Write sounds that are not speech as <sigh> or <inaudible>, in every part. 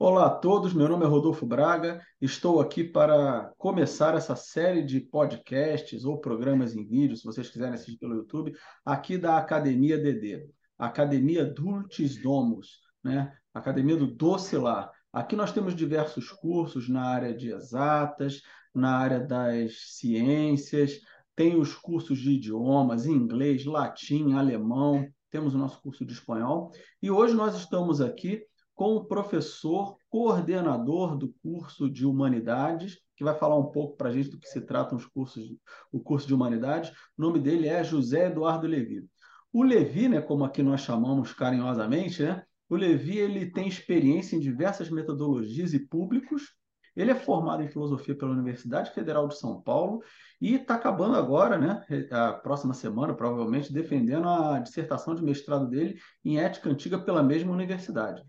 Olá a todos, meu nome é Rodolfo Braga, estou aqui para começar essa série de podcasts ou programas em vídeo, se vocês quiserem assistir pelo YouTube, aqui da Academia DD, Academia Dulcis Domus, né? Academia do Doce Lá. Aqui nós temos diversos cursos na área de exatas, na área das ciências, tem os cursos de idiomas, inglês, latim, alemão, temos o nosso curso de espanhol, e hoje nós estamos aqui com o professor coordenador do curso de Humanidades, que vai falar um pouco para a gente do que se tratam os cursos, o curso de Humanidades. O nome dele é José Eduardo Levi. O Levi, né, como aqui nós chamamos carinhosamente, né, o Levi ele tem experiência em diversas metodologias e públicos. Ele é formado em filosofia pela Universidade Federal de São Paulo e está acabando agora, né, a próxima semana, provavelmente, defendendo a dissertação de mestrado dele em ética antiga pela mesma universidade.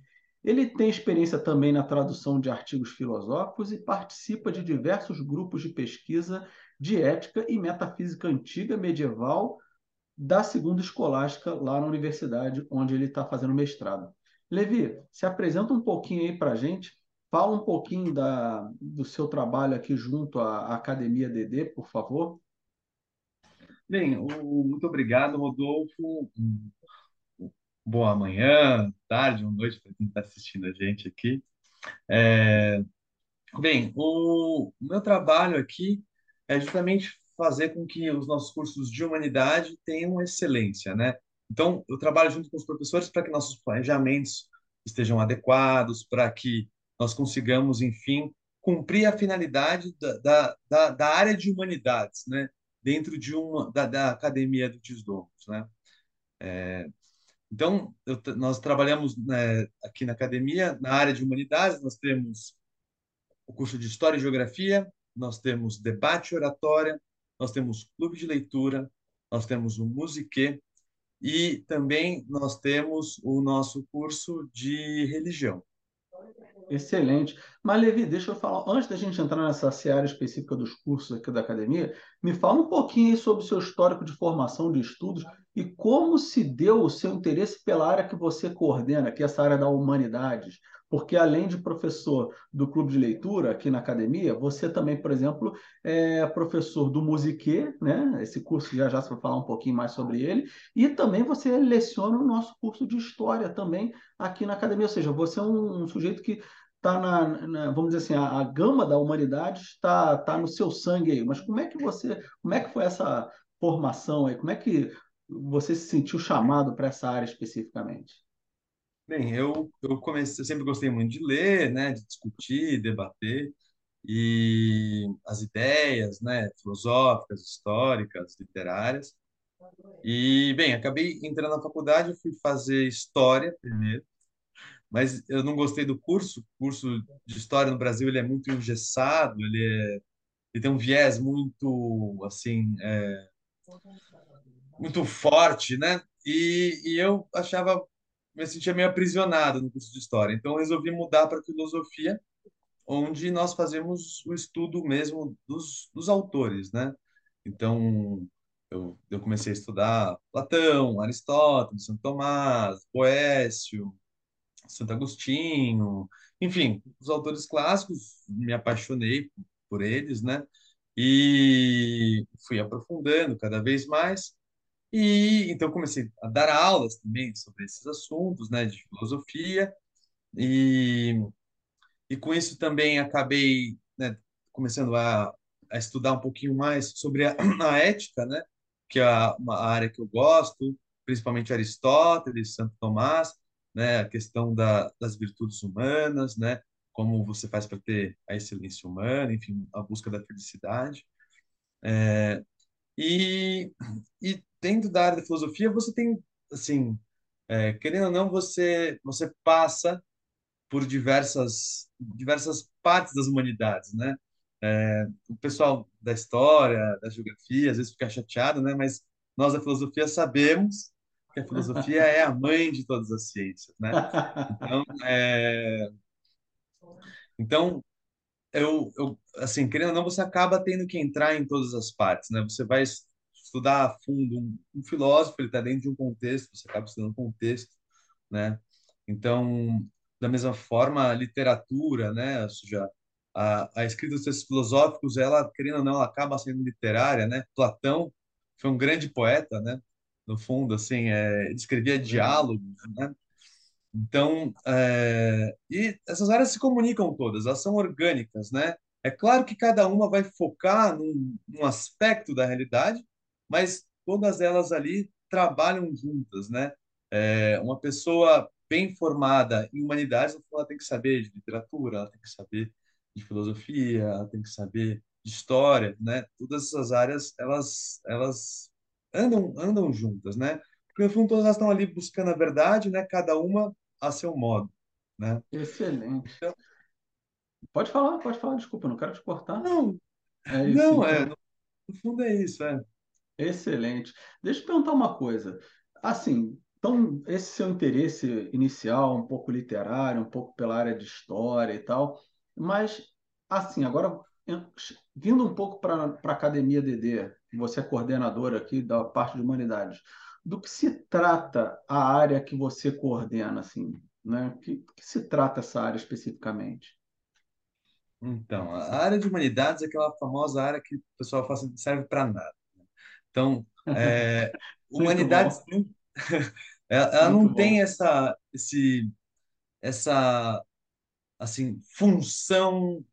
Ele tem experiência também na tradução de artigos filosóficos e participa de diversos grupos de pesquisa de ética e metafísica antiga medieval da segunda escolástica lá na universidade onde ele está fazendo mestrado. Levi, se apresenta um pouquinho aí para a gente, fala um pouquinho da, do seu trabalho aqui junto à Academia DD, por favor. Bem, muito obrigado, Rodolfo boa manhã, tarde ou noite para quem está assistindo a gente aqui. É, bem, o, o meu trabalho aqui é justamente fazer com que os nossos cursos de humanidade tenham excelência, né? Então, eu trabalho junto com os professores para que nossos planejamentos estejam adequados, para que nós consigamos, enfim, cumprir a finalidade da, da, da, área de humanidades, né? Dentro de uma da, da academia do Desdomos, né? É, então, eu, nós trabalhamos né, aqui na academia, na área de humanidades, nós temos o curso de História e Geografia, nós temos debate oratória, nós temos clube de leitura, nós temos o musiquê e também nós temos o nosso curso de religião. Excelente. Mas, Levi, deixa eu falar, antes da gente entrar nessa seara específica dos cursos aqui da academia, me fala um pouquinho sobre o seu histórico de formação de estudos e como se deu o seu interesse pela área que você coordena, que é essa área da humanidades. Porque, além de professor do clube de leitura aqui na academia, você também, por exemplo, é professor do Musiquê, né? Esse curso já já você vai falar um pouquinho mais sobre ele, e também você leciona o nosso curso de história também aqui na academia. Ou seja, você é um, um sujeito que está na, na, vamos dizer assim, a, a, gama da humanidade está tá no seu sangue aí. Mas como é que você, como é que foi essa formação aí? Como é que você se sentiu chamado para essa área especificamente? Bem, eu, eu comecei, eu sempre gostei muito de ler, né, de discutir, debater e as ideias, né, filosóficas, históricas, literárias. E bem, acabei entrando na faculdade, fui fazer história primeiro mas eu não gostei do curso. O curso de história no Brasil ele é muito engessado, ele, é, ele tem um viés muito assim é, muito forte, né? E, e eu achava me sentia meio aprisionado no curso de história. Então resolvi mudar para filosofia, onde nós fazemos o estudo mesmo dos, dos autores, né? Então eu, eu comecei a estudar Platão, Aristóteles, Santo Tomás, Boécio, Santo Agostinho, enfim, os autores clássicos, me apaixonei por eles, né? E fui aprofundando cada vez mais. E então comecei a dar aulas também sobre esses assuntos, né, de filosofia. E, e com isso também acabei, né, começando a, a estudar um pouquinho mais sobre a, <clears throat> a ética, né, que é uma área que eu gosto, principalmente Aristóteles, Santo Tomás né, a questão da, das virtudes humanas, né, como você faz para ter a excelência humana, enfim, a busca da felicidade. É, e, e dentro da área da filosofia, você tem, assim, é, querendo ou não, você, você passa por diversas, diversas partes das humanidades, né? É, o pessoal da história, da geografia, às vezes fica chateado, né? Mas nós da filosofia sabemos a filosofia é a mãe de todas as ciências, né? Então, é... então eu, eu, assim, querendo ou não, você acaba tendo que entrar em todas as partes, né? Você vai estudar a fundo um, um filósofo, ele está dentro de um contexto, você acaba estudando um contexto, né? Então, da mesma forma a literatura, né? Ou seja, a, a escrita dos textos filosóficos, ela, querendo ou não, ela acaba sendo literária, né? Platão foi um grande poeta, né? No fundo, assim, é, ele escrevia diálogos, né? Então, é, e essas áreas se comunicam todas, elas são orgânicas, né? É claro que cada uma vai focar num, num aspecto da realidade, mas todas elas ali trabalham juntas, né? É, uma pessoa bem formada em humanidades, ela tem que saber de literatura, ela tem que saber de filosofia, ela tem que saber de história, né? Todas essas áreas, elas, elas andam, andam juntas, né? Porque no fundo todas elas estão ali buscando a verdade, né? Cada uma a seu modo, né? Excelente. Então, pode falar, pode falar, desculpa, não quero te cortar. Não, é isso, não, é, então. é, no fundo é isso, é. Excelente. Deixa eu perguntar uma coisa. Assim, então, esse seu interesse inicial, um pouco literário, um pouco pela área de história e tal, mas, assim, agora, vindo um pouco para a Academia DD, você é coordenadora aqui da parte de humanidades, do que se trata a área que você coordena, assim, né? Que, que se trata essa área especificamente? Então, a área de humanidades é aquela famosa área que o pessoal fala assim, serve para nada. Né? Então, é, <laughs> humanidades <laughs> ela, não bom. tem essa esse essa assim função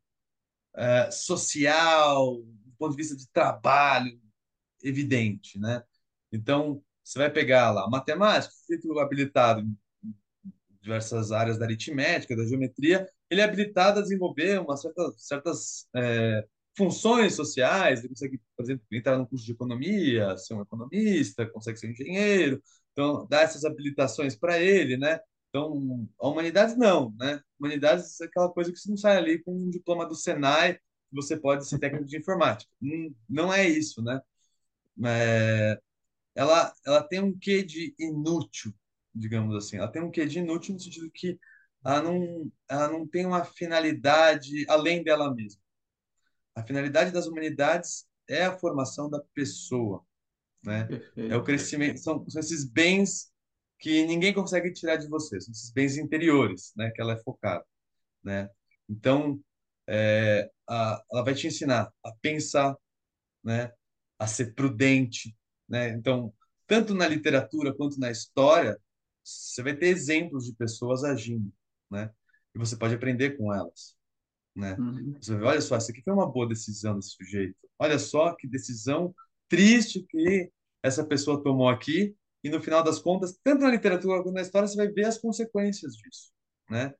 é, social do ponto de vista de trabalho evidente, né? Então, você vai pegar lá matemática, sujeito habilitado em diversas áreas da aritmética, da geometria, ele é habilitado a desenvolver uma certa, certas é, funções sociais, ele consegue, por exemplo, entrar no curso de economia, ser um economista, consegue ser um engenheiro, então dá essas habilitações para ele, né? Então, a humanidades não, né? Humanidades é aquela coisa que você não sai ali com um diploma do Senai, você pode ser técnico de informática. Não, não é isso, né? É, ela, ela tem um quê de inútil, digamos assim. Ela tem um quê de inútil no sentido que ela não, ela não tem uma finalidade além dela mesma. A finalidade das humanidades é a formação da pessoa, né? É o crescimento, são, são esses bens que ninguém consegue tirar de você, são esses bens interiores, né? Que ela é focada, né? Então, é, a, ela vai te ensinar a pensar, né? A ser prudente, né? Então, tanto na literatura quanto na história, você vai ter exemplos de pessoas agindo, né? E você pode aprender com elas, né? Uhum. Você vai ver, olha só, isso aqui foi uma boa decisão desse sujeito. Olha só que decisão triste que essa pessoa tomou aqui. E no final das contas, tanto na literatura quanto na história, você vai ver as consequências disso, né?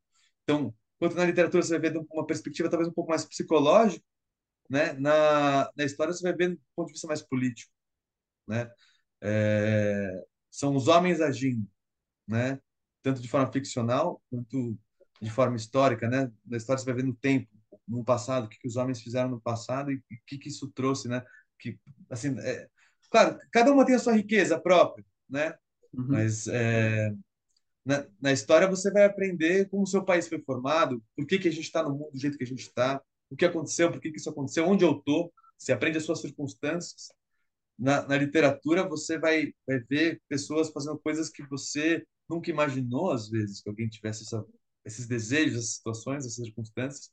Então, quanto na literatura você vai ver uma perspectiva talvez um pouco mais psicológica, né? Na, na história você vai ver do ponto de vista mais político né? É, são os homens agindo, né? Tanto de forma ficcional quanto de forma histórica, né? Na história você vai ver no tempo, no passado, o que, que os homens fizeram no passado e o que, que isso trouxe, né? Que, assim, é, claro, cada uma tem a sua riqueza própria, né? Uhum. Mas é, na, na, história você vai aprender como o seu país foi formado, por que, que a gente está no mundo do jeito que a gente está, o que aconteceu, por que, que isso aconteceu, onde eu estou. Você aprende as suas circunstâncias na, na literatura você vai, vai ver pessoas fazendo coisas que você nunca imaginou, às vezes, que alguém tivesse essa, esses desejos, essas situações, essas circunstâncias,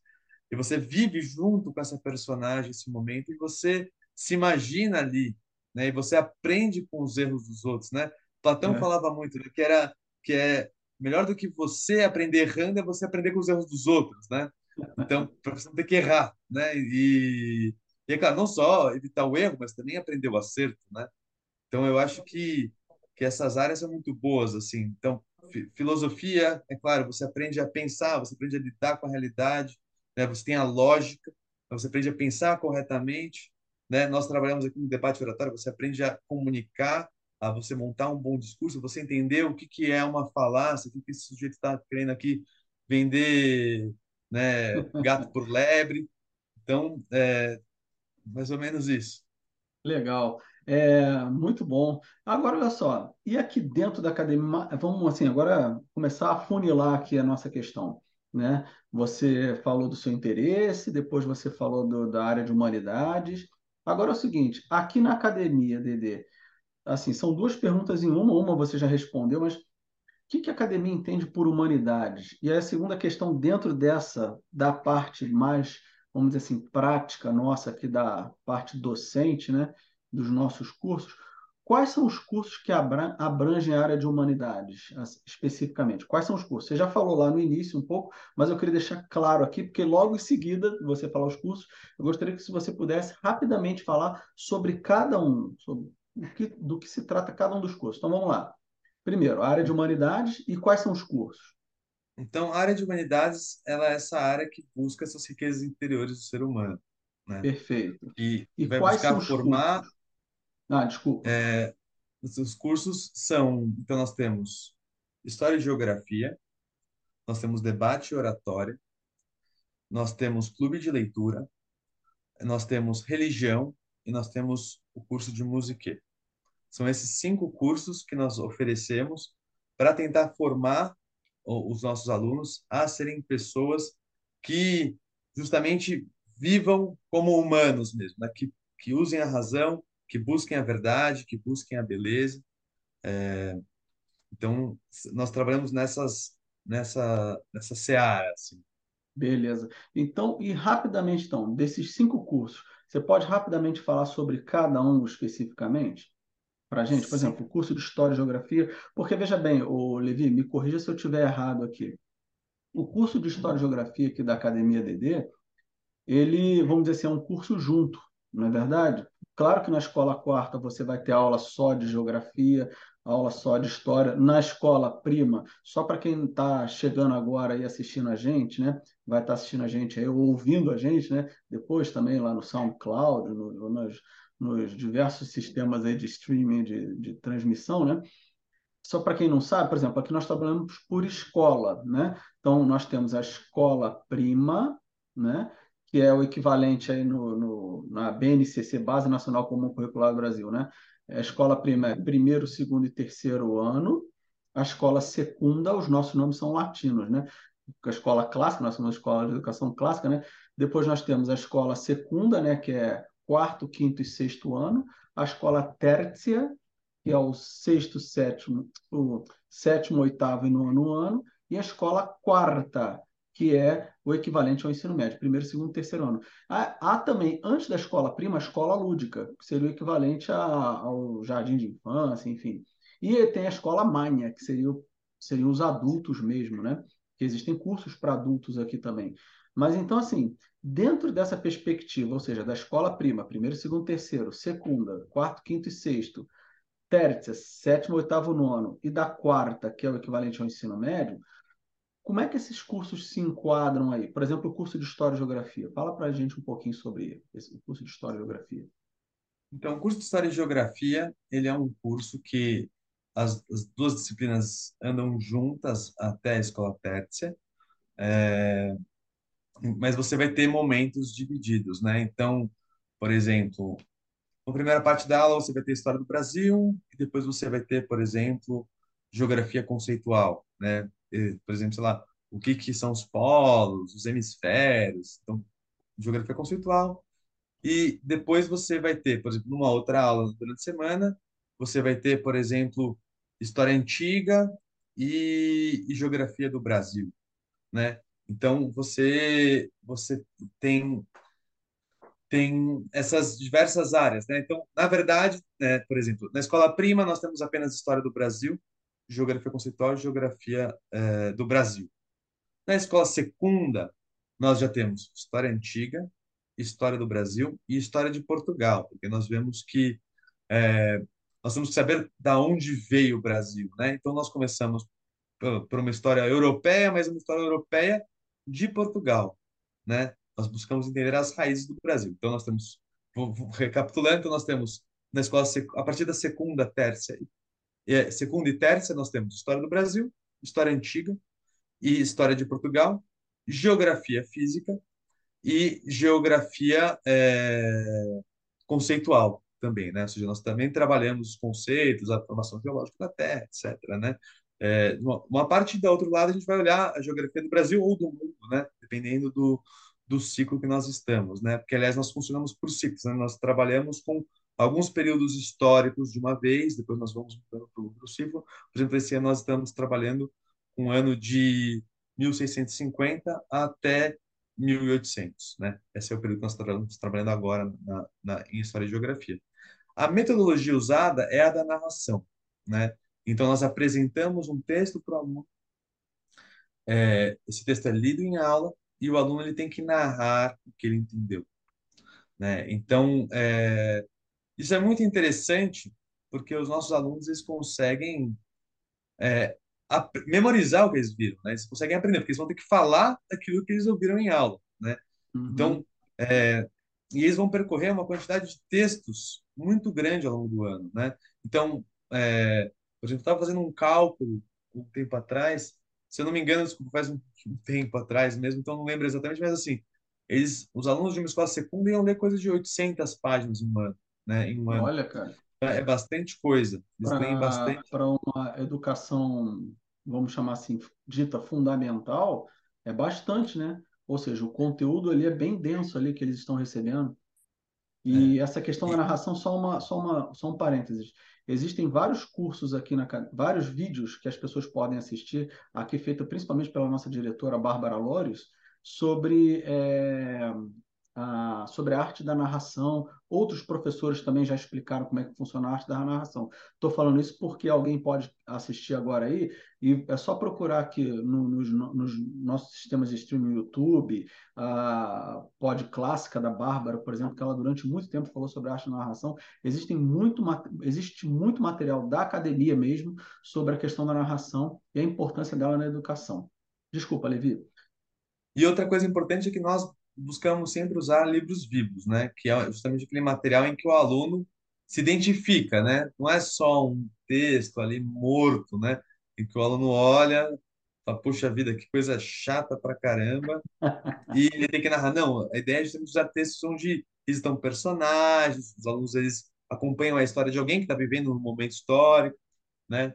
e você vive junto com essa personagem esse momento e você se imagina ali, né? E você aprende com os erros dos outros, né? Platão é. falava muito né? que era que é melhor do que você aprender errando é você aprender com os erros dos outros, né? Então, para você não ter que errar, né? E, e é claro, não só evitar o erro, mas também aprender o acerto, né? Então eu acho que que essas áreas são muito boas, assim. Então, filosofia, é claro, você aprende a pensar, você aprende a lidar com a realidade, né? Você tem a lógica, você aprende a pensar corretamente, né? Nós trabalhamos aqui no debate oratório, você aprende a comunicar, a você montar um bom discurso, você entender o que que é uma falácia, o que que esse sujeito está querendo aqui vender, né? Gato por lebre. Então, é, mais ou menos isso. Legal. É, muito bom. Agora, olha só, e aqui dentro da academia, vamos assim, agora começar a funilar aqui a nossa questão. Né? Você falou do seu interesse, depois você falou do, da área de humanidades. Agora é o seguinte, aqui na academia, Dedê, assim, são duas perguntas em uma, uma você já respondeu, mas que, que a academia entende por humanidades? E a segunda questão, dentro dessa, da parte mais, vamos dizer assim, prática nossa aqui, da parte docente, né, dos nossos cursos, quais são os cursos que abrangem a área de humanidades, especificamente? Quais são os cursos? Você já falou lá no início um pouco, mas eu queria deixar claro aqui, porque logo em seguida você falar os cursos, eu gostaria que se você pudesse rapidamente falar sobre cada um, sobre que, do que se trata cada um dos cursos. Então vamos lá. Primeiro, a área de humanidades e quais são os cursos? Então, a área de humanidades, ela é essa área que busca essas riquezas interiores do ser humano, né? Perfeito. E, e vai quais buscar são os formar. Cursos? Ah, desculpa. É, os cursos são, então nós temos história e geografia, nós temos debate e oratória, nós temos clube de leitura, nós temos religião e nós temos o curso de música. São esses cinco cursos que nós oferecemos para tentar formar os nossos alunos a serem pessoas que justamente vivam como humanos mesmo, né? que, que usem a razão, que busquem a verdade, que busquem a beleza. É, então, nós trabalhamos nessas, nessa, nessa seara. Assim. Beleza. Então, e rapidamente, então, desses cinco cursos, você pode rapidamente falar sobre cada um especificamente? para a gente? Por exemplo, o curso de História e Geografia, porque veja bem, o Levi, me corrija se eu estiver errado aqui. O curso de História e Geografia aqui da Academia DD, ele, vamos dizer assim, é um curso junto, não é verdade? Claro que na escola quarta você vai ter aula só de geografia, aula só de história. Na escola prima, só para quem está chegando agora e assistindo a gente, né? Vai estar tá assistindo a gente aí, ouvindo a gente, né? Depois também lá no SoundCloud, no, no, nas, nos diversos sistemas aí de streaming, de, de transmissão, né? Só para quem não sabe, por exemplo, aqui nós trabalhamos por escola, né? Então, nós temos a escola prima, né? Que é o equivalente aí no, no, na BNCC, Base Nacional Comum Curricular do Brasil, né? A escola prima é primeiro, segundo e terceiro ano. A escola secunda, os nossos nomes são latinos, né? A escola clássica, nós somos a escola de educação clássica, né? Depois nós temos a escola secunda, né? Que é quarto, quinto e sexto ano, a escola tércia, que é o sexto, sétimo, o sétimo, oitavo e nono ano, e a escola quarta, que é o equivalente ao ensino médio, primeiro, segundo, terceiro ano. Há, há também, antes da escola prima, a escola lúdica, que seria o equivalente a, ao jardim de infância, enfim. E tem a escola magna, que seria, seriam os adultos mesmo, né? Que existem cursos para adultos aqui também. Mas então, assim, dentro dessa perspectiva, ou seja, da escola prima, primeiro, segundo, terceiro, segunda, quarto, quinto e sexto, terça, sétimo, oitavo, nono, e da quarta, que é o equivalente ao ensino médio, como é que esses cursos se enquadram aí? Por exemplo, o curso de História e Geografia. Fala para a gente um pouquinho sobre esse curso de História e Geografia. Então, o curso de História e Geografia, ele é um curso que as, as duas disciplinas andam juntas até a escola terça. É, mas você vai ter momentos divididos, né? Então, por exemplo, na primeira parte da aula você vai ter história do Brasil e depois você vai ter, por exemplo, geografia conceitual, né? Por exemplo, sei lá, o que que são os polos, os hemisférios, então geografia conceitual. E depois você vai ter, por exemplo, numa outra aula durante a semana, você vai ter, por exemplo, história antiga e, e geografia do Brasil, né? Então você você tem tem essas diversas áreas, né? Então, na verdade, né, por exemplo, na escola prima nós temos apenas história do Brasil, geografia conceitual e geografia eh, do Brasil. Na escola secunda nós já temos história antiga, história do Brasil e história de Portugal, porque nós vemos que eh, nós temos que saber da onde veio o Brasil, né? Então nós começamos por uma história europeia, mas uma história europeia de Portugal, né? Nós buscamos entender as raízes do Brasil. Então nós temos, recapitulando, então nós temos na escola a partir da segunda, terça, é, segunda e terça nós temos história do Brasil, história antiga e história de Portugal, geografia física e geografia é, conceitual também, né? Ou seja, nós também trabalhamos os conceitos, a formação geológica da Terra, etc., né? É, uma, parte da outro lado a gente vai olhar a geografia do Brasil ou do mundo, né? Dependendo do, do ciclo que nós estamos, né? Porque aliás nós funcionamos por ciclos, né? Nós trabalhamos com alguns períodos históricos de uma vez, depois nós vamos mudando para o ciclo. Por exemplo, esse ano nós estamos trabalhando um ano de 1650 até 1800, né? Esse é o período que nós estamos trabalhando agora na, na, em História e Geografia. A metodologia usada é a da narração, né? Então, nós apresentamos um texto para o aluno, é, esse texto é lido em aula e o aluno ele tem que narrar o que ele entendeu, né? Então, é, isso é muito interessante porque os nossos alunos eles conseguem é, memorizar o que eles viram, né? Eles conseguem aprender, porque eles vão ter que falar daquilo que eles ouviram em aula, né? Uhum. Então, é, e eles vão percorrer uma quantidade de textos muito grande ao longo do ano, né? Então, é, por exemplo, estava fazendo um cálculo um tempo atrás, se eu não me engano, faz um, tempo atrás mesmo, então não lembro exatamente, mas assim, eles, os alunos de uma escola secundária iam ler coisa de 800 páginas em um ano, né? Em um ano. Olha, cara. É bastante coisa. Eles têm bastante. Para uma educação, vamos chamar assim, dita fundamental, é bastante, né? Ou seja, o conteúdo ali é bem denso ali que eles estão recebendo. E é. essa questão da narração, só uma, só uma, só um parênteses. Existem vários cursos aqui, na, vários vídeos que as pessoas podem assistir, aqui feito principalmente pela nossa diretora Bárbara Lórios, sobre é, ah, sobre a arte da narração. Outros professores também já explicaram como é que funciona a arte da narração. Estou falando isso porque alguém pode assistir agora aí e é só procurar aqui no, nos, nos, nossos sistemas de streaming YouTube, a Pod Clássica da Bárbara, por exemplo, que ela durante muito tempo falou sobre a arte da narração. Existem muito, existe muito material da academia mesmo sobre a questão da narração e a importância dela na educação. Desculpa, Levi. E outra coisa importante é que nós buscamos sempre usar livros vivos, né? Que é justamente aquele material em que o aluno se identifica, né? Não é só um texto ali morto, né? Em que o aluno olha, fala, puxa vida, que coisa chata pra caramba, e ele tem que narrar. Não, a ideia é justamente usar textos onde existam personagens, os alunos eles acompanham a história de alguém que está vivendo um momento histórico, né?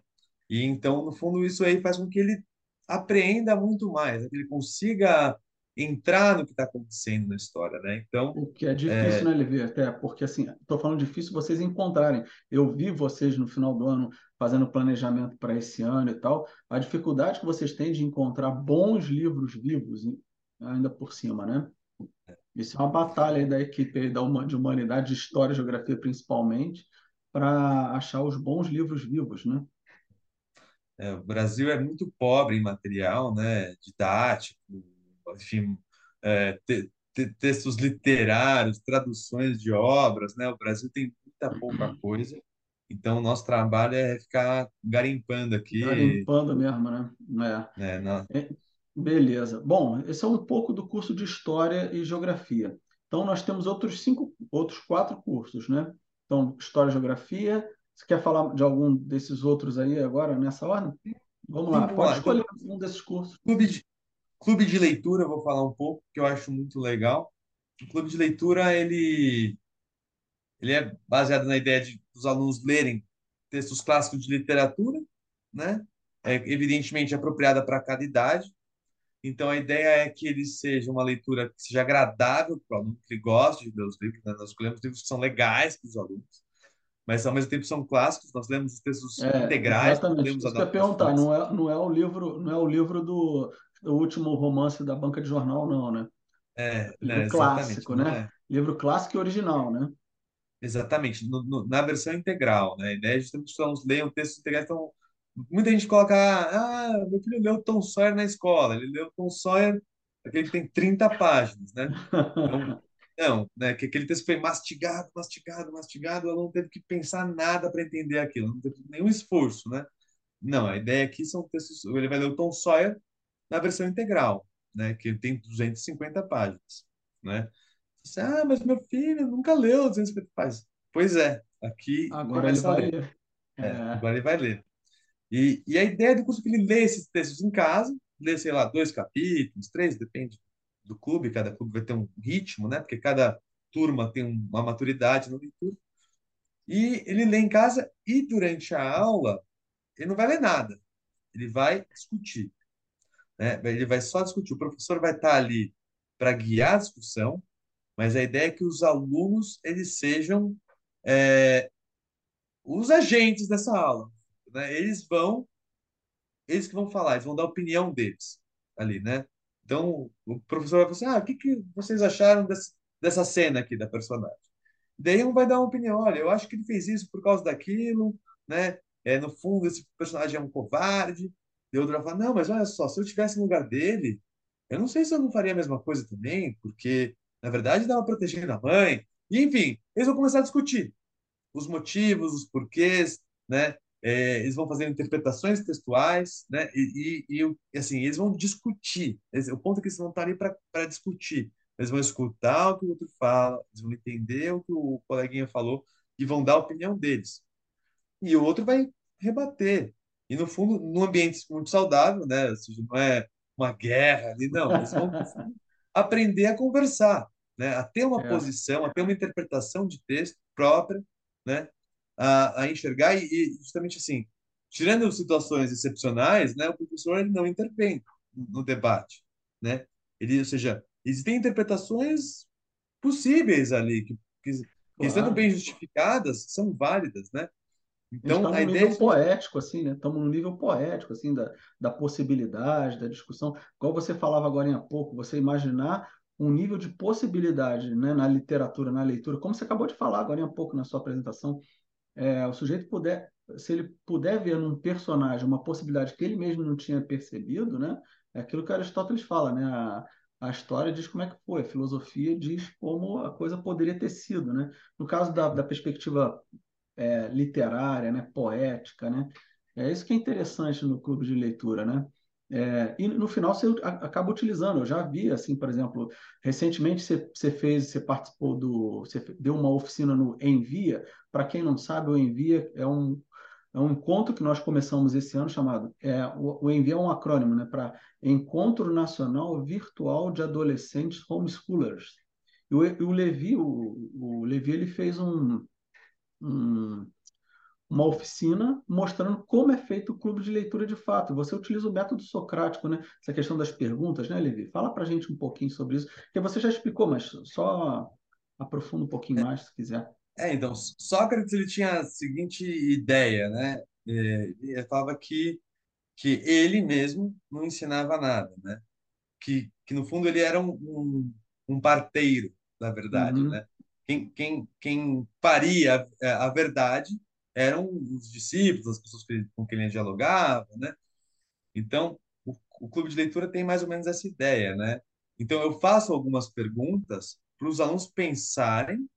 E então, no fundo, isso aí faz com que ele apreenda muito mais, né? que ele consiga entrar no que está acontecendo na história, né? Então, o que é difícil, é... né, Levi? Até porque assim, estou falando difícil vocês encontrarem. Eu vi vocês no final do ano fazendo planejamento para esse ano e tal. A dificuldade que vocês têm de encontrar bons livros vivos, ainda por cima, né? Isso é uma batalha da equipe da de humanidade, de história geografia principalmente, para achar os bons livros vivos, né? É, o Brasil é muito pobre em material, né, didático, enfim, é, te, te, textos literários, traduções de obras, né? O Brasil tem muita pouca coisa, então o nosso trabalho é ficar garimpando aqui. Garimpando mesmo, né? É. É, não... é, beleza. Bom, esse é um pouco do curso de História e Geografia. Então, nós temos outros cinco, outros quatro cursos, né? Então, História e Geografia. Você quer falar de algum desses outros aí agora, nessa ordem? Vamos lá, Sim, pode escolher um desses cursos. Clube de, Clube de leitura, vou falar um pouco, que eu acho muito legal. O clube de leitura, ele, ele é baseado na ideia de os alunos lerem textos clássicos de literatura, né? É evidentemente apropriada para cada idade. Então, a ideia é que ele seja uma leitura que seja agradável para o aluno, que ele goste de ler os livros. Né? Nós escolhemos livros que são legais para os alunos, mas ao mesmo tempo são clássicos. Nós lemos os textos é, integrais, exatamente. lemos Isso que eu perguntar, não é, não é o livro, não é o livro do o último romance da banca de jornal, não, né? É, livro né, clássico, né? É. Livro clássico e original, né? Exatamente, no, no, na versão integral, né? A ideia é justamente que os leiam textos integrais. Então, muita gente coloca, ah, meu filho leu Tom Sawyer na escola, ele leu Tom Sawyer, aquele que tem 30 páginas, né? Então, <laughs> não, né? Que aquele texto foi mastigado, mastigado, mastigado, o aluno teve que pensar nada para entender aquilo, não teve nenhum esforço, né? Não, a ideia aqui são textos, ele vai ler o Tom Sawyer, na versão integral, né, que tem 250 páginas, né? Você, ah, mas meu filho nunca leu 250 páginas. Pois é, aqui agora ele vai ler. ler. É, é. Agora ele vai ler. E, e a ideia do curso é que ele lê esses textos em casa, lê, sei lá, dois capítulos, três, depende do clube, cada clube vai ter um ritmo, né? Porque cada turma tem uma maturidade na leitura. E ele lê em casa e durante a aula ele não vai ler nada. Ele vai discutir né? Ele vai só discutir. O professor vai estar ali para guiar a discussão, mas a ideia é que os alunos eles sejam é, os agentes dessa aula, né? Eles vão, eles que vão falar, eles vão dar a opinião deles ali, né? Então, o professor vai falar assim, ah, o que que vocês acharam desse, dessa cena aqui da personagem? Daí um vai dar uma opinião, olha, eu acho que ele fez isso por causa daquilo, né? É, no fundo, esse personagem é um covarde. Outro vai falar, não, mas olha só, se eu estivesse no lugar dele, eu não sei se eu não faria a mesma coisa também, porque, na verdade, dava protegendo a mãe. E, enfim, eles vão começar a discutir os motivos, os porquês, né? É, eles vão fazer interpretações textuais, né? E, e, e assim, eles vão discutir. o ponto é que eles vão estar ali para discutir. Eles vão escutar o que o outro fala, eles vão entender o que o coleguinha falou e vão dar a opinião deles. E o outro vai rebater. E, no fundo, num ambiente muito saudável, né? Ou seja, não é uma guerra ali, não. Eles vão aprender a conversar, né? A ter uma é. posição, a ter uma interpretação de texto própria, né? A, a enxergar e, e, justamente assim, tirando situações excepcionais, né? O professor ele não intervém no debate, né? Ele, ou seja, existem interpretações possíveis ali que, que, claro. estando bem justificadas são válidas, né? Então, a, a ideia nível é... poético, assim, né? Estamos no nível poético, assim, da, da possibilidade, da discussão. Igual você falava agora há pouco, você imaginar um nível de possibilidade né, na literatura, na leitura, como você acabou de falar agora há pouco na sua apresentação, é, o sujeito puder, se ele puder ver num personagem uma possibilidade que ele mesmo não tinha percebido, né? É aquilo que Aristóteles fala, né? A, a história diz como é que foi, a filosofia diz como a coisa poderia ter sido, né? No caso da, da perspectiva é, literária, né? Poética, né? É isso que é interessante no clube de leitura, né? É, e no final você acaba utilizando. Eu já vi, assim, por exemplo, recentemente você, você fez, você participou do, você deu uma oficina no Envia. Para quem não sabe, o Envia é um é um encontro que nós começamos esse ano chamado é, o, o Envia é um acrônimo, né, para Encontro Nacional Virtual de Adolescentes Homeschoolers. E o, o Levi, o, o Levi, ele fez um, um uma oficina mostrando como é feito o clube de leitura de fato. Você utiliza o método socrático, né? Essa questão das perguntas, né, Levi? Fala para gente um pouquinho sobre isso, porque você já explicou, mas só aprofunda um pouquinho mais, se quiser. É, então, Sócrates ele tinha a seguinte ideia, né? É, ele falava que, que ele mesmo não ensinava nada, né? Que, que no fundo ele era um, um, um parteiro da verdade, uhum. né? Quem, quem, quem paria a, a verdade eram os discípulos, as pessoas com quem ele dialogava, né? Então, o, o clube de leitura tem mais ou menos essa ideia, né? Então, eu faço algumas perguntas para os alunos pensarem,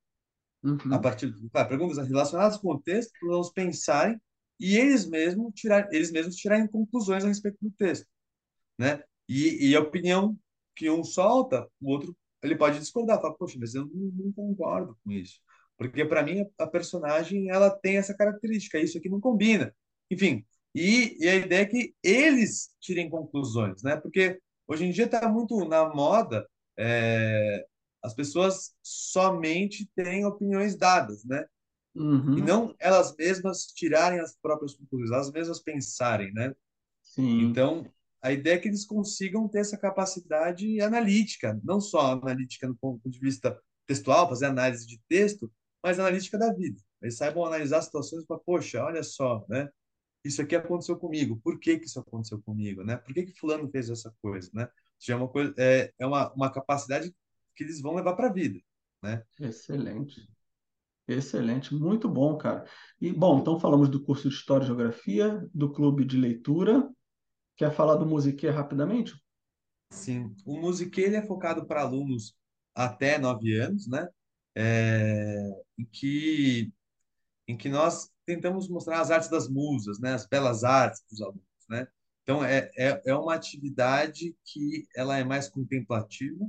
uhum. a partir de claro, perguntas relacionadas com o texto, para os alunos pensarem e eles mesmos tirar, eles mesmos tirarem conclusões a respeito do texto, né? E, e a opinião que um solta, o outro ele pode discordar, falar, poxa, mas eu não, não concordo com isso. Porque para mim a personagem ela tem essa característica, isso aqui não combina. Enfim, e, e a ideia é que eles tirem conclusões, né? Porque hoje em dia está muito na moda é, as pessoas somente têm opiniões dadas, né? Uhum. E não elas mesmas tirarem as próprias conclusões, elas mesmas pensarem, né? Sim. Então, a ideia é que eles consigam ter essa capacidade analítica, não só analítica no ponto de vista textual, fazer análise de texto, mas analítica da vida. Eles saibam analisar situações para, poxa, olha só, né? Isso aqui aconteceu comigo. Por que, que isso aconteceu comigo, né? Por que, que fulano fez essa coisa, né? Isso é uma coisa, é, é uma, uma capacidade que eles vão levar para a vida, né? Excelente. Excelente, muito bom, cara. E bom, então falamos do curso de História e Geografia, do clube de leitura. Quer falar do Musique rapidamente? Sim, o Musique ele é focado para alunos até nove anos, né? é, em que em que nós tentamos mostrar as artes das musas, né, as belas artes para os alunos, né? Então é, é, é uma atividade que ela é mais contemplativa,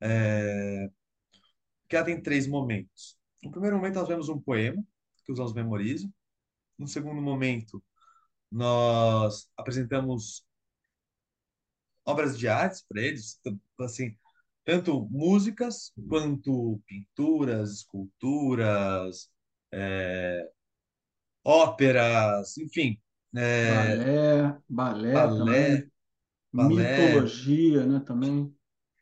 é, que ela tem três momentos. No primeiro momento nós vemos um poema que os alunos memorizam. No segundo momento nós apresentamos obras de artes para eles, assim, tanto músicas quanto pinturas, esculturas, é, óperas, enfim. É, balé, balé, balé, balé, mitologia, né, também.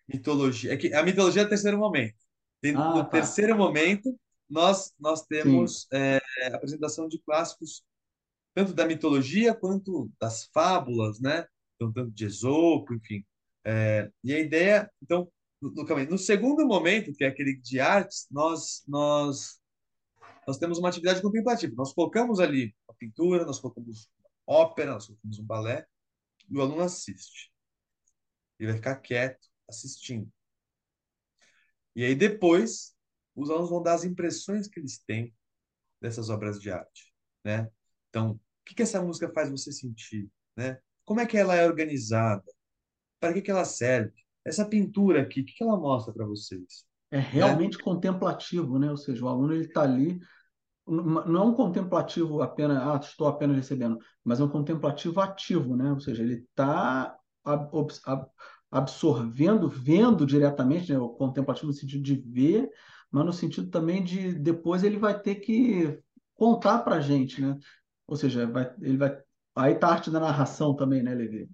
Mitologia. É que a mitologia é o terceiro momento. Ah, no tá. terceiro momento, nós, nós temos é, apresentação de clássicos tanto da mitologia quanto das fábulas, né? Então, tanto de Esopo, enfim. É, e a ideia, então, no, no, segundo momento, que é aquele de artes, nós, nós, nós temos uma atividade contemplativa. Nós colocamos ali a pintura, nós colocamos ópera, nós colocamos um balé, e o aluno assiste. Ele vai ficar quieto, assistindo. E aí depois, os alunos vão dar as impressões que eles têm dessas obras de arte, né? Então, que que essa música faz você sentir, né? Como é que ela é organizada? Para que que ela serve? Essa pintura aqui, o que que ela mostra para vocês? É realmente né? contemplativo, né? Ou seja, o aluno está ali não é um contemplativo apenas, ah, estou apenas recebendo, mas é um contemplativo ativo, né? Ou seja, ele está absorvendo, vendo diretamente, né? o contemplativo no sentido de ver, mas no sentido também de depois ele vai ter que contar para a gente, né? Ou seja, vai, ele vai. Aí tá a arte da narração também, né, Levi?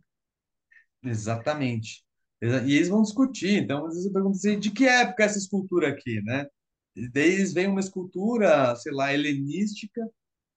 Exatamente. E eles vão discutir. Então, às vezes eu pergunto assim, de que época é essa escultura aqui, né? E daí eles veem uma escultura, sei lá, helenística,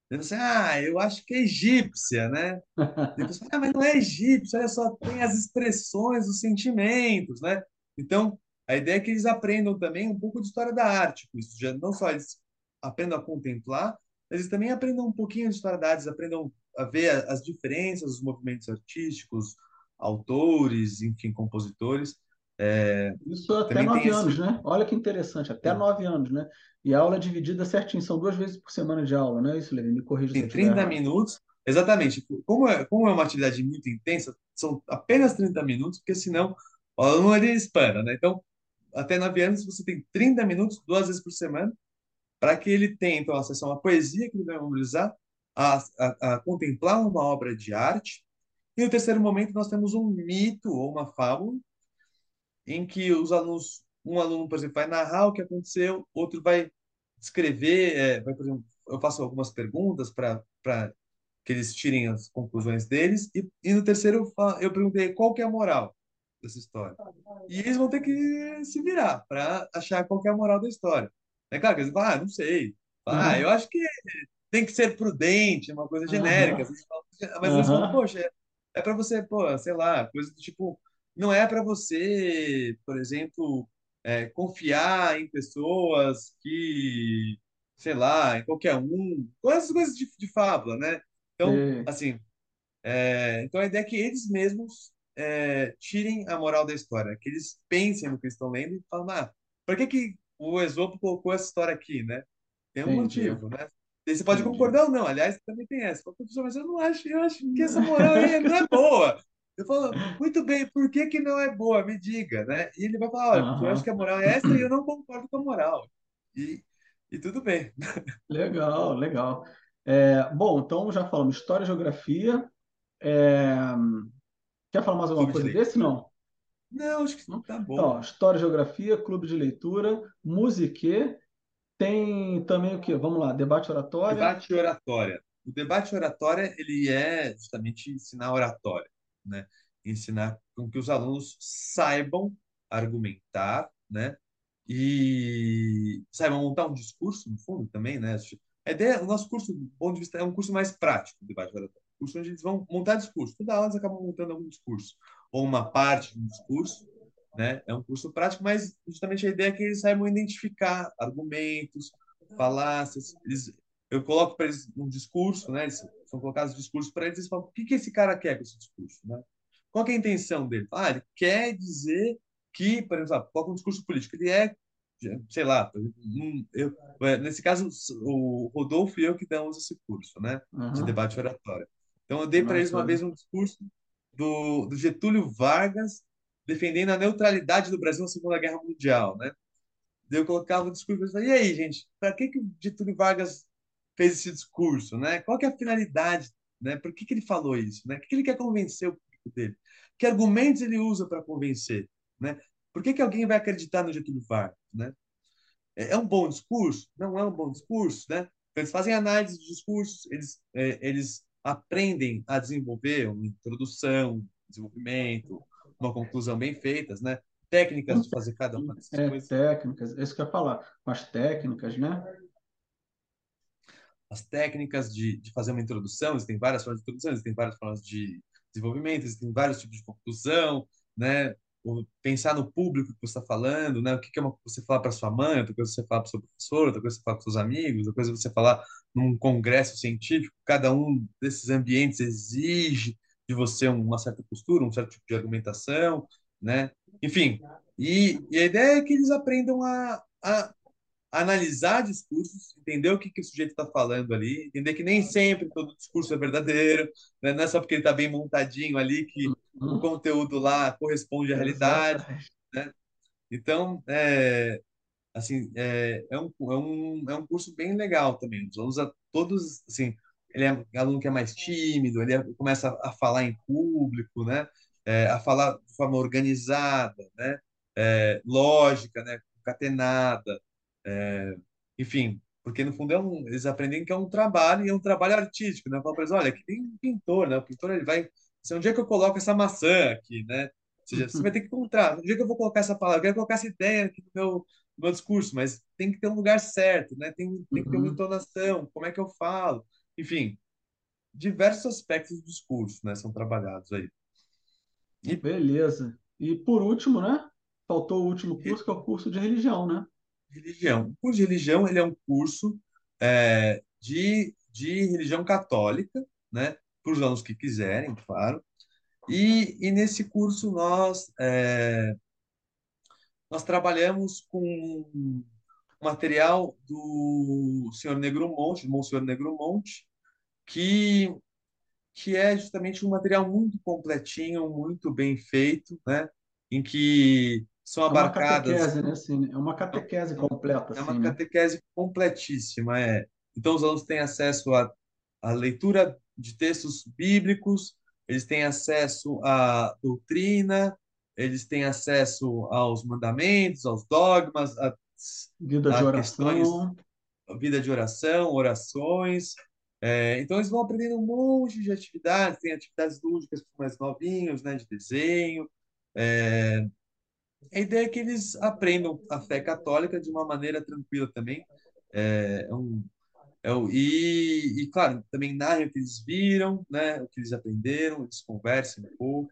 dizendo assim, ah, eu acho que é egípcia, né? <laughs> Depois, ah, mas não é egípcia, olha só, tem as expressões, os sentimentos, né? Então, a ideia é que eles aprendam também um pouco de história da arte, com isso, já não só eles aprendam a contemplar, mas eles também aprendam um pouquinho de história da arte, aprendam a ver as diferenças dos movimentos artísticos, autores, enfim, compositores. É, Isso até nove anos, esse... né? Olha que interessante, até nove anos, né? E a aula é dividida certinho, são duas vezes por semana de aula, não é isso, Levi? Me corrija Tem 30 minutos, exatamente. Como é, como é uma atividade muito intensa, são apenas 30 minutos, porque senão o aluno ele espera, né? Então, até nove anos você tem 30 minutos, duas vezes por semana, para que ele tenha, então, acesso a uma poesia que ele vai memorizar, a, a, a contemplar uma obra de arte, e no terceiro momento nós temos um mito ou uma fábula em que os alunos, um aluno, por exemplo, vai narrar o que aconteceu, outro vai escrever, é, vai, por exemplo, eu faço algumas perguntas para que eles tirem as conclusões deles, e, e no terceiro eu, eu perguntei qual que é a moral dessa história. E eles vão ter que se virar para achar qual que é a moral da história. É claro que eles ah, não sei. Ah, uhum. eu acho que tem que ser prudente, uma coisa genérica. Uhum. Mas eles falam, poxa, é, é para você, pô, sei lá, coisa do tipo, não é para você, por exemplo, é, confiar em pessoas que, sei lá, em qualquer um, essas coisas de, de fábula, né? Então, é. assim, é, então a ideia é que eles mesmos é, tirem a moral da história, que eles pensem no que estão lendo e falem, ah, por que, que o Esopo colocou essa história aqui, né? Tem um Entendi. motivo, né? E você pode Entendi. concordar ou não, aliás, também tem essa. Professor, mas eu não acho, eu acho que essa moral aí não é <laughs> boa. Eu falo, muito bem, por que, que não é boa? Me diga, né? E ele vai falar, olha, uhum. eu acho que a moral é essa e eu não concordo com a moral. E, e tudo bem. Legal, legal. É, bom, então já falamos história, geografia. É... Quer falar mais alguma coisa de desse? Não. Não, acho que tá bom. Então, história, geografia, clube de leitura, musique. Tem também o quê? Vamos lá, debate oratória. Debate oratória. O debate oratória, ele é justamente ensinar oratória né? Ensinar com que os alunos saibam argumentar, né? E saibam montar um discurso, no fundo, também, né? A ideia, o nosso curso, do ponto de vista, é um curso mais prático, de debate oratório. Um curso onde eles vão montar discurso. Toda aula eles acabam montando algum discurso, ou uma parte de um discurso, né? É um curso prático, mas justamente a ideia é que eles saibam identificar argumentos, falácias. Eles, eu coloco para eles um discurso, né? Eles são colocados discursos para eles, eles falam, o que, que esse cara quer com esse discurso, né? Qual é a intenção dele? Ah, ele quer dizer que, por exemplo, qual é um discurso político? Ele é, sei lá, eu, é, nesse caso, o Rodolfo e eu que damos esse curso, né? Uhum. De debate oratório. Então, eu dei para eles uma vez um discurso do, do Getúlio Vargas defendendo a neutralidade do Brasil na Segunda Guerra Mundial, né? Eu colocava o discurso e falava, e aí, gente, para que, que o Getúlio Vargas fez esse discurso, né? Qual que é a finalidade, né? Por que, que ele falou isso, né? O que, que ele quer convencer o público dele? Que argumentos ele usa para convencer, né? Por que, que alguém vai acreditar no Getúlio Vargas, né? É, é um bom discurso? Não é um bom discurso, né? Eles fazem análise de discursos, eles, é, eles aprendem a desenvolver uma introdução, desenvolvimento, uma conclusão bem feitas, né? Técnicas de fazer cada uma dessas é, coisas. Técnicas, é isso que eu ia falar, com as técnicas, né? as técnicas de, de fazer uma introdução, existem várias formas de introdução, existem várias formas de desenvolvimento, existem vários tipos de conclusão, né? Pensar no público que você está falando, né? O que, é uma, você falar para sua mãe, outra coisa você falar para o seu professor, outra coisa você falar para seus amigos, outra coisa você falar num congresso científico. Cada um desses ambientes exige de você uma certa postura, um certo tipo de argumentação, né? Enfim, e, e a ideia é que eles aprendam a, a analisar discursos, entender o que, que o sujeito está falando ali, entender que nem sempre todo discurso é verdadeiro, né? não é só porque ele está bem montadinho ali que uhum. o conteúdo lá corresponde à realidade. Né? Então, é, assim, é, é, um, é, um, é um curso bem legal também. Os alunos, todos, assim, ele é aluno que é mais tímido, ele é, começa a, falar em público, né? É, a falar de forma organizada, né? É, lógica, né? concatenada, é, enfim, porque no fundo é um, eles aprendem que é um trabalho e é um trabalho artístico, né? Falam para eles, olha, que tem um pintor, né? O pintor ele vai, se um dia que eu coloco essa maçã aqui, né? Ou seja, você vai ter que encontrar, um dia que eu vou colocar essa palavra, eu quero colocar essa ideia aqui no meu, no meu discurso, mas tem que ter um lugar certo, né? Tem, tem que ter uma uhum. entonação, como é que eu falo, enfim, diversos aspectos do discurso, né? São trabalhados aí. E... Beleza. E por último, né? Faltou o último curso, que é o curso de religião, né? Religião. O curso de religião ele é um curso é, de, de religião católica, né? Para os alunos que quiserem, claro. E, e nesse curso nós é, nós trabalhamos com material do senhor Negromonte, do Monsenhor Negromonte, que que é justamente um material muito completinho, muito bem feito, né? Em que são abarcadas. É uma catequese, né? Assim, é uma catequese completa. É uma assim, catequese né? completíssima, é. Então, os alunos têm acesso à, à leitura de textos bíblicos, eles têm acesso à doutrina, eles têm acesso aos mandamentos, aos dogmas, a, vida de oração, vida de oração, orações. É, então eles vão aprendendo um monte de atividades, tem atividades lúdicas para mais novinhos, né, de desenho, é, a ideia é que eles aprendam a fé católica de uma maneira tranquila também. É, é um, é o, e, e, claro, também narrem o que eles viram, né, o que eles aprenderam, eles conversem um pouco,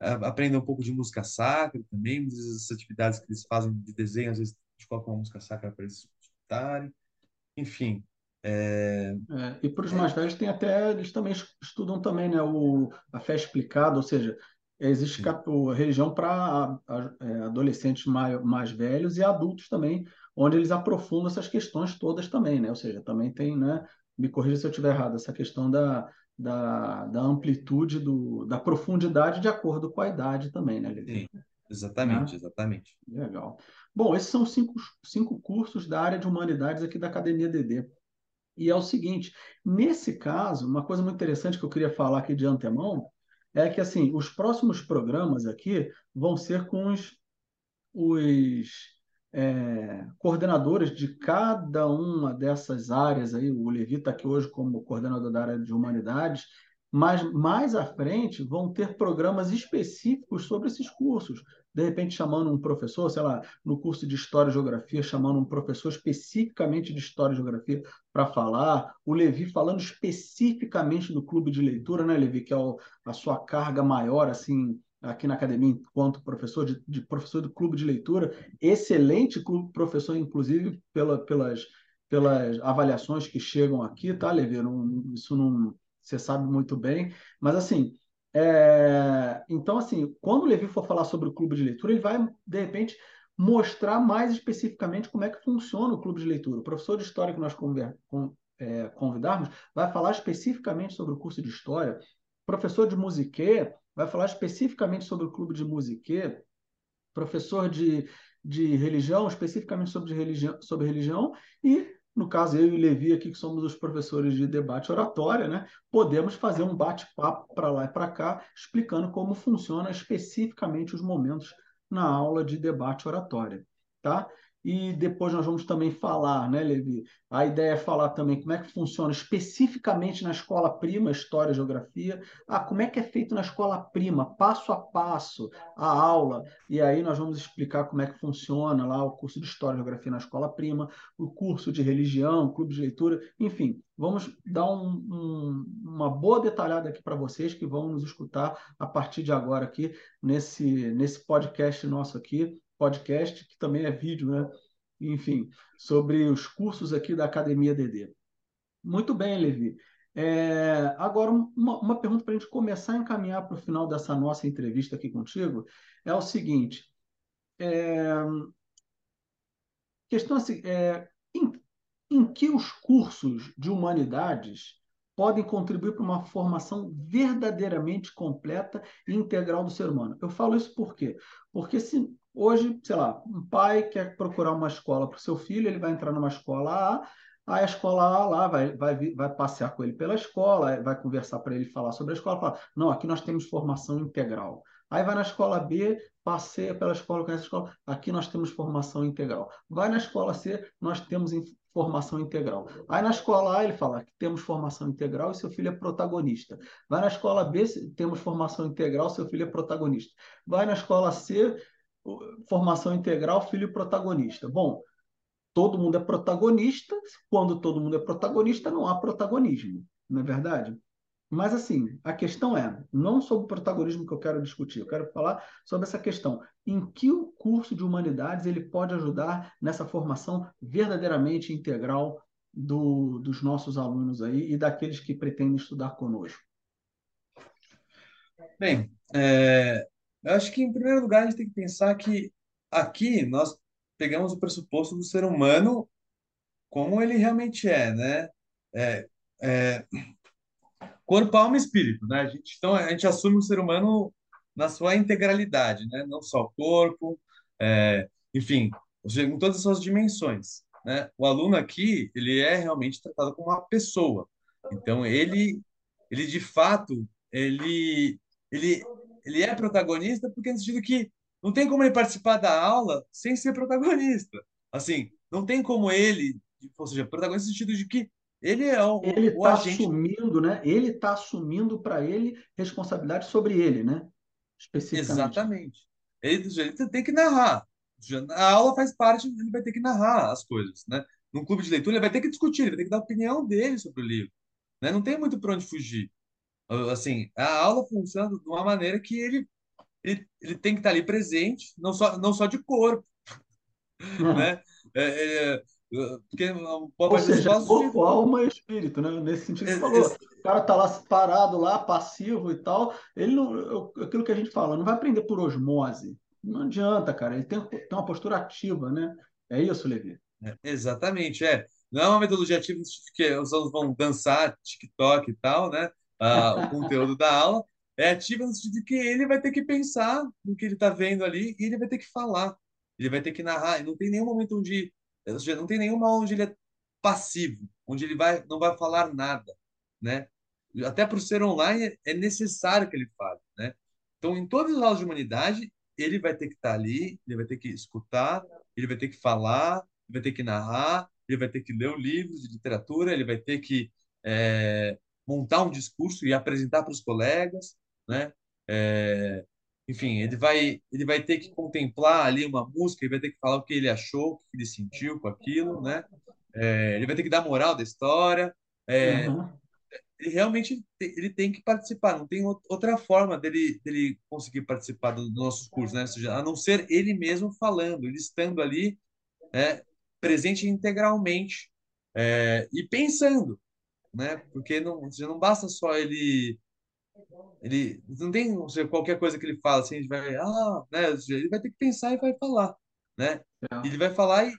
aprendam um pouco de música sacra também, essas atividades que eles fazem de desenho, às vezes a gente coloca uma música sacra para eles escutarem. Enfim, é... É, e para os mais velhos tem até eles também estudam também né o a fé explicada ou seja Existe religião para é, adolescentes mais, mais velhos e adultos também, onde eles aprofundam essas questões todas também, né? Ou seja, também tem, né? Me corrija se eu estiver errado, essa questão da, da, da amplitude, do, da profundidade de acordo com a idade também, né, Sim, exatamente, né? exatamente. Legal. Bom, esses são cinco, cinco cursos da área de humanidades aqui da Academia DD. E é o seguinte, nesse caso, uma coisa muito interessante que eu queria falar aqui de antemão é que assim os próximos programas aqui vão ser com os, os é, coordenadores de cada uma dessas áreas aí. O Levi está aqui hoje como coordenador da área de humanidades, mas mais à frente vão ter programas específicos sobre esses cursos. De repente chamando um professor, sei lá, no curso de História e Geografia, chamando um professor especificamente de História e Geografia para falar, o Levi falando especificamente do clube de leitura, né, Levi, que é o, a sua carga maior, assim, aqui na academia, enquanto professor de, de professor do clube de leitura, excelente clube, professor, inclusive, pela, pelas, pelas avaliações que chegam aqui, tá, Levi? Não, isso não, você sabe muito bem, mas assim, é, então, assim, quando o Levi for falar sobre o clube de leitura, ele vai, de repente, mostrar mais especificamente como é que funciona o clube de leitura. O professor de história que nós é, convidarmos vai falar especificamente sobre o curso de história. O professor de musique vai falar especificamente sobre o clube de musique. Professor de, de religião, especificamente sobre religião, sobre religião. E no caso, eu e Levi aqui, que somos os professores de debate oratória, né, podemos fazer um bate-papo para lá e para cá, explicando como funciona especificamente os momentos na aula de debate oratória. Tá? E depois nós vamos também falar, né, Levi? A ideia é falar também como é que funciona especificamente na escola prima, História e Geografia. Ah, como é que é feito na escola prima, passo a passo, a aula. E aí nós vamos explicar como é que funciona lá o curso de História e Geografia na escola prima, o curso de religião, clube de leitura, enfim. Vamos dar um, um, uma boa detalhada aqui para vocês que vão nos escutar a partir de agora aqui nesse, nesse podcast nosso aqui, podcast, que também é vídeo, né? Enfim, sobre os cursos aqui da Academia DD. Muito bem, Levi. É, agora, uma, uma pergunta para a gente começar a encaminhar para o final dessa nossa entrevista aqui contigo é o seguinte: é, questão assim, é, em, em que os cursos de humanidades podem contribuir para uma formação verdadeiramente completa e integral do ser humano. Eu falo isso por quê? Porque se hoje, sei lá, um pai quer procurar uma escola para o seu filho, ele vai entrar numa escola A, aí a escola A lá vai, vai, vai passear com ele pela escola, vai conversar para ele falar sobre a escola, fala, não, aqui nós temos formação integral. Aí vai na escola B, passeia pela escola, conhece a escola, aqui nós temos formação integral. Vai na escola C, nós temos formação integral. Aí na escola A ele fala que temos formação integral e seu filho é protagonista. Vai na escola B, temos formação integral, seu filho é protagonista. Vai na escola C, formação integral, filho protagonista. Bom, todo mundo é protagonista, quando todo mundo é protagonista, não há protagonismo, não é verdade? Mas, assim, a questão é, não sobre o protagonismo que eu quero discutir, eu quero falar sobre essa questão. Em que o curso de humanidades ele pode ajudar nessa formação verdadeiramente integral do, dos nossos alunos aí e daqueles que pretendem estudar conosco? Bem, é, eu acho que, em primeiro lugar, a gente tem que pensar que aqui nós pegamos o pressuposto do ser humano como ele realmente é, né? É, é, corpo, alma e espírito, né? A gente, então, a gente assume o ser humano na sua integralidade, né? Não só o corpo, é, enfim, em todas as suas dimensões, né? O aluno aqui, ele é realmente tratado como uma pessoa. Então, ele, ele de fato, ele, ele, ele é protagonista porque no sentido que não tem como ele participar da aula sem ser protagonista. Assim, não tem como ele, ou seja, protagonista no sentido de que ele é o, ele o está agente. assumindo, né? Ele está assumindo para ele responsabilidade sobre ele, né? Especificamente. Exatamente. Ele, ele tem que narrar. A aula faz parte, ele vai ter que narrar as coisas, né? Num clube de leitura, ele vai ter que discutir, ele vai ter que dar a opinião dele sobre o livro. Né? Não tem muito para onde fugir. Assim, a aula funciona de uma maneira que ele, ele, ele tem que estar ali presente, não só, não só de corpo, Uhum. <laughs> né? É, é, porque Ou seja, corpo, alma e espírito, né? Nesse sentido que você falou. O cara tá lá parado lá, passivo e tal. Ele não, aquilo que a gente fala, não vai aprender por osmose. Não adianta, cara. Ele tem, tem uma postura ativa, né? É isso, Levi? É, exatamente, é. Não é uma metodologia ativa que os alunos vão dançar, TikTok e tal, né? Ah, o conteúdo da aula. É ativa no sentido de que ele vai ter que pensar no que ele está vendo ali e ele vai ter que falar. Ele vai ter que narrar. E não tem nenhum momento onde ou seja, não tem nenhuma onde ele é passivo, onde ele vai, não vai falar nada, né? Até para o ser online é necessário que ele fale, né? Então, em todas as aulas de humanidade, ele vai ter que estar ali, ele vai ter que escutar, ele vai ter que falar, ele vai ter que narrar, ele vai ter que ler livros de literatura, ele vai ter que é, montar um discurso e apresentar para os colegas, né? É, enfim, ele vai, ele vai ter que contemplar ali uma música, ele vai ter que falar o que ele achou, o que ele sentiu com aquilo, né? É, ele vai ter que dar moral da história. É, uhum. Ele realmente ele tem que participar, não tem outra forma dele, dele conseguir participar dos nossos cursos, né? Seja, a não ser ele mesmo falando, ele estando ali, é, presente integralmente é, e pensando, né? Porque não, não basta só ele ele não tem seja, qualquer coisa que ele fala assim, ele vai, ah, né, ele vai ter que pensar e vai falar, né? É. Ele vai falar e,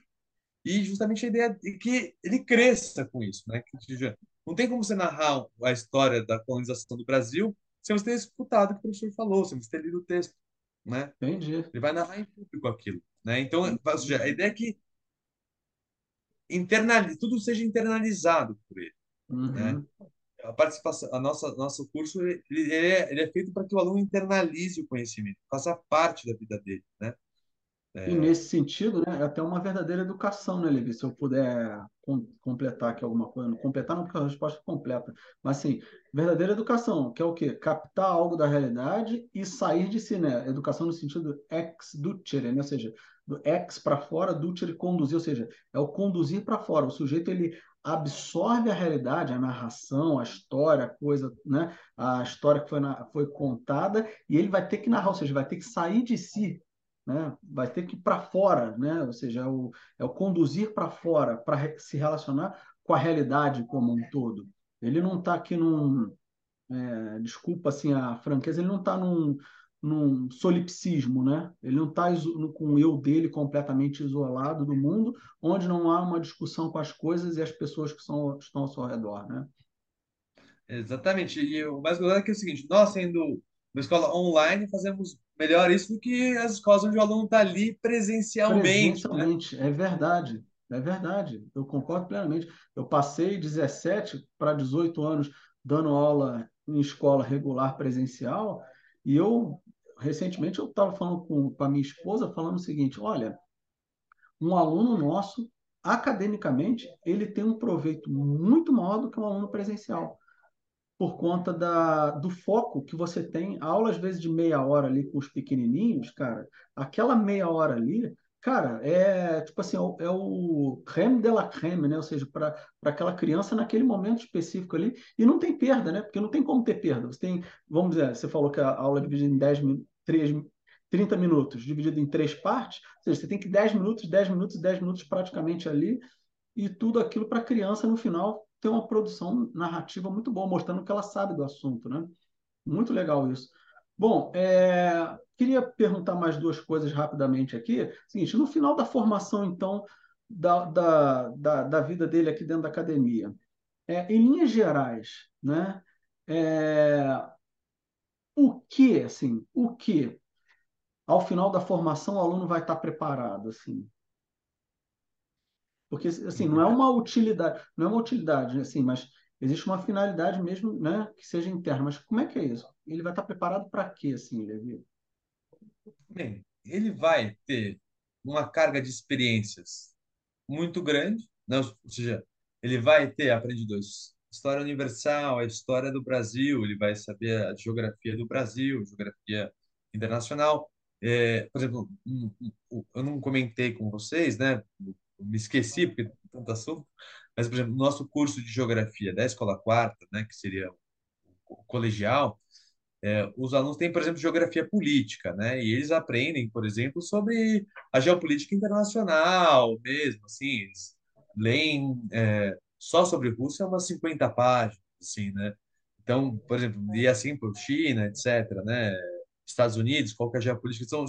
e justamente a ideia é que ele cresça com isso, né? Que não tem como você narrar a história da colonização do Brasil sem você ter escutado o que o professor falou, sem você ter lido o texto, né? Entendi. Ele vai narrar em público aquilo, né? Então, a ideia é que internalize, tudo seja internalizado por ele? Uhum. né? a participação, a nossa nosso curso ele é, ele é feito para que o aluno internalize o conhecimento, faça parte da vida dele, né? E nesse sentido, né, é até uma verdadeira educação, né, Levi? Se eu puder com, completar aqui alguma coisa, não completar não porque a resposta é completa, mas assim, verdadeira educação, que é o quê? Captar algo da realidade e sair de si, né? Educação no sentido ex ducere, né? Ou seja, do ex para fora, ducere conduzir, ou seja, é o conduzir para fora. O sujeito ele absorve a realidade, a narração, a história, a coisa, né? A história que foi, na, foi contada e ele vai ter que narrar, ou seja, vai ter que sair de si né? vai ter que ir para fora, né? ou seja, é o, é o conduzir para fora, para se relacionar com a realidade como um todo. Ele não está aqui num. É, desculpa assim a franqueza, ele não está num, num solipsismo, né? Ele não está com o eu dele completamente isolado do mundo, onde não há uma discussão com as coisas e as pessoas que são, estão ao seu redor, né? Exatamente. E o mais legal é que é o seguinte: nós, sendo uma escola online, fazemos melhor isso do que as escolas onde o aluno está ali presencialmente. Né? Presencialmente, né? é verdade. É verdade, eu concordo plenamente. Eu passei 17 para 18 anos dando aula em escola regular presencial e eu, recentemente, eu estava falando com, a minha esposa, falando o seguinte, olha, um aluno nosso, academicamente, ele tem um proveito muito maior do que um aluno presencial por conta da, do foco que você tem. Aula, às vezes, de meia hora ali com os pequenininhos, cara, aquela meia hora ali, cara, é tipo assim, é o é creme de la creme, né? Ou seja, para aquela criança naquele momento específico ali. E não tem perda, né? Porque não tem como ter perda. Você tem, vamos dizer, você falou que a aula é dividida em 10 3, 30 minutos, dividido em três partes, ou seja, você tem que 10 minutos, 10 minutos, 10 minutos praticamente ali, e tudo aquilo para a criança no final tem uma produção narrativa muito boa, mostrando que ela sabe do assunto, né? Muito legal isso. Bom, é, queria perguntar mais duas coisas rapidamente aqui. Seguinte, no final da formação, então, da, da, da, da vida dele aqui dentro da academia, é, em linhas gerais, né? É, o que, assim, o que, ao final da formação, o aluno vai estar preparado, assim? Porque, assim, não é uma utilidade, não é uma utilidade, assim, mas existe uma finalidade mesmo, né, que seja interna. Mas como é que é isso? Ele vai estar preparado para quê, assim, Levi? Bem, ele vai ter uma carga de experiências muito grande, né? ou seja, ele vai ter aprendido história universal, a história do Brasil, ele vai saber a geografia do Brasil, geografia internacional. É, por exemplo, eu não comentei com vocês, né, me esqueci porque tanto assunto, mas, por exemplo, no nosso curso de geografia da escola quarta, né, que seria o colegial, é, os alunos têm, por exemplo, geografia política, né, e eles aprendem, por exemplo, sobre a geopolítica internacional mesmo, assim, eles leem é, só sobre Rússia umas 50 páginas, assim, né, então, por exemplo, e assim por China, etc., né, Estados Unidos, qual que é a geopolítica, então,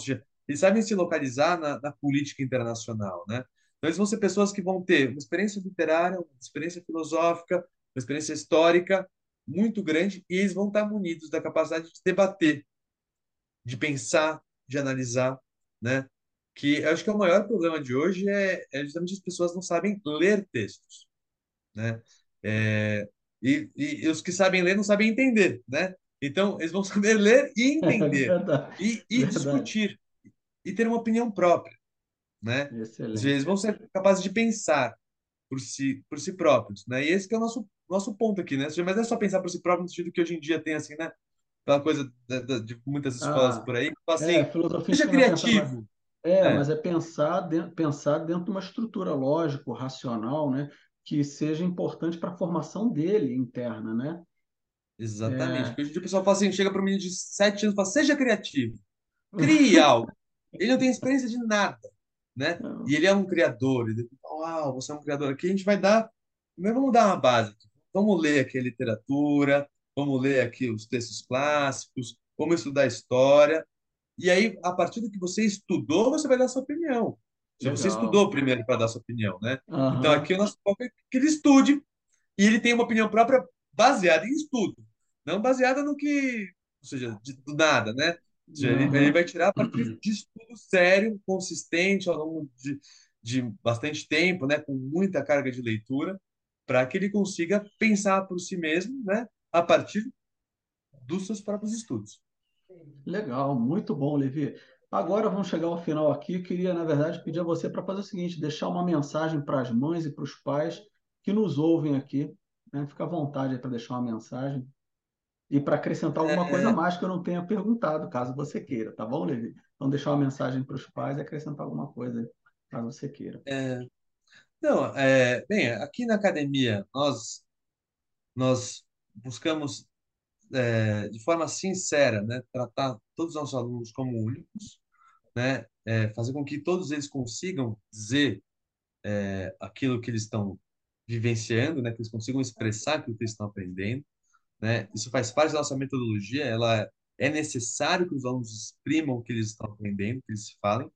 eles sabem se localizar na, na política internacional, né, então, eles vão ser pessoas que vão ter uma experiência literária, uma experiência filosófica, uma experiência histórica muito grande e eles vão estar munidos da capacidade de debater, de pensar, de analisar, né? Que eu acho que é o maior problema de hoje é, é justamente as pessoas não sabem ler textos, né? É, e, e, os que sabem ler não sabem entender, né? Então, eles vão <laughs> saber ler e entender, <laughs> é e, e discutir, e ter uma opinião própria né? Excelente. Às vezes vão ser capazes de pensar por si, por si próprios, né? E esse é o nosso nosso ponto aqui, né? Mas não é só pensar por si próprio no sentido que hoje em dia tem assim, né? Aquela coisa de, de, de muitas escolas ah, por aí, assim, é, seja criativo. É, é, mas é pensar dentro, pensar dentro de uma estrutura lógico, racional, né? Que seja importante para a formação dele interna, né? Exatamente. É... Porque hoje em dia o pessoal fala assim, chega para um menino de sete anos e fala, seja criativo, crie algo. <laughs> Ele não tem experiência de nada né? Não. E ele é um criador. Ele uau, você é um criador. Aqui a gente vai dar, primeiro vamos dar uma base. Vamos ler aqui a literatura, vamos ler aqui os textos clássicos, vamos estudar história. E aí, a partir do que você estudou, você vai dar sua opinião. Legal. Você estudou primeiro para dar sua opinião, né? Uhum. Então, aqui o nosso foco é que ele estude e ele tem uma opinião própria baseada em estudo, não baseada no que, ou seja, de, do nada, né? Ele, uhum. ele, vai tirar a partir de estudo sério, consistente, ao longo de, de bastante tempo, né, com muita carga de leitura, para que ele consiga pensar por si mesmo, né, a partir dos seus próprios estudos. Legal, muito bom, Levi. Agora vamos chegar ao final aqui. Queria, na verdade, pedir a você para fazer o seguinte: deixar uma mensagem para as mães e para os pais que nos ouvem aqui. Né? Fica à vontade para deixar uma mensagem. E para acrescentar alguma é... coisa mais que eu não tenha perguntado, caso você queira, tá bom, Levi? Então, deixar uma mensagem para os pais e acrescentar alguma coisa, caso você queira. É... Não, é... bem, aqui na academia, nós, nós buscamos é, de forma sincera, né, tratar todos os nossos alunos como únicos, né, é, fazer com que todos eles consigam dizer é, aquilo que eles estão vivenciando, né, que eles consigam expressar aquilo que eles estão aprendendo, né? Isso faz parte da nossa metodologia. Ela é necessário que os alunos exprimam o que eles estão aprendendo, que eles falem,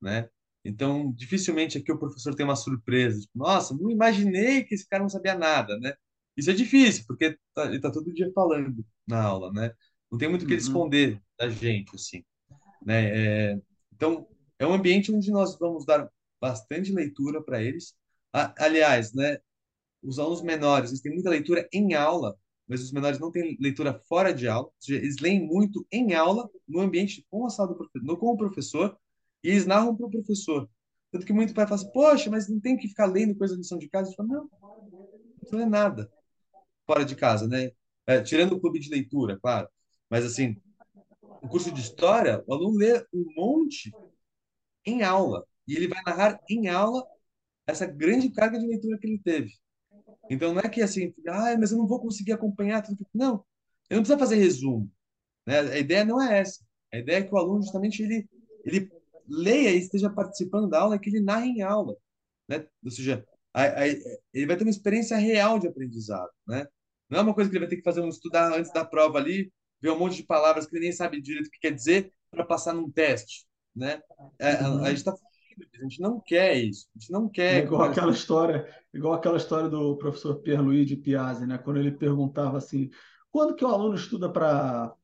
né? Então, dificilmente aqui o professor tem uma surpresa, tipo, nossa, não imaginei que esse cara não sabia nada, né? Isso é difícil, porque tá, ele está todo dia falando na aula, né? Não tem muito o que ele uhum. esconder da gente, assim, né? É, então, é um ambiente onde nós vamos dar bastante leitura para eles. aliás, né, os alunos menores, eles têm muita leitura em aula, mas os menores não têm leitura fora de aula, eles leem muito em aula, no ambiente com a sala do com o professor, e eles narram para o professor. Tanto que muito pai fala assim, poxa, mas não tem que ficar lendo coisa da lição de casa? Eu falo, não, não é nada fora de casa, né? É, tirando o clube de leitura, claro. Mas, assim, o curso de história, o aluno lê um monte em aula. E ele vai narrar em aula essa grande carga de leitura que ele teve. Então, não é que assim, ah, mas eu não vou conseguir acompanhar tudo. Não, ele não precisa fazer resumo. Né? A ideia não é essa. A ideia é que o aluno, justamente, ele, ele leia e esteja participando da aula, que ele narre em aula. Né? Ou seja, a, a, ele vai ter uma experiência real de aprendizado. Né? Não é uma coisa que ele vai ter que fazer um estudar antes da prova ali, ver um monte de palavras que ele nem sabe direito o que quer dizer para passar num teste. Né? É, a, a gente está a gente não quer isso. A gente não quer. É igual aquela história, igual aquela história do professor Pierluigi Piazzi, né? Quando ele perguntava assim, quando que o aluno estuda para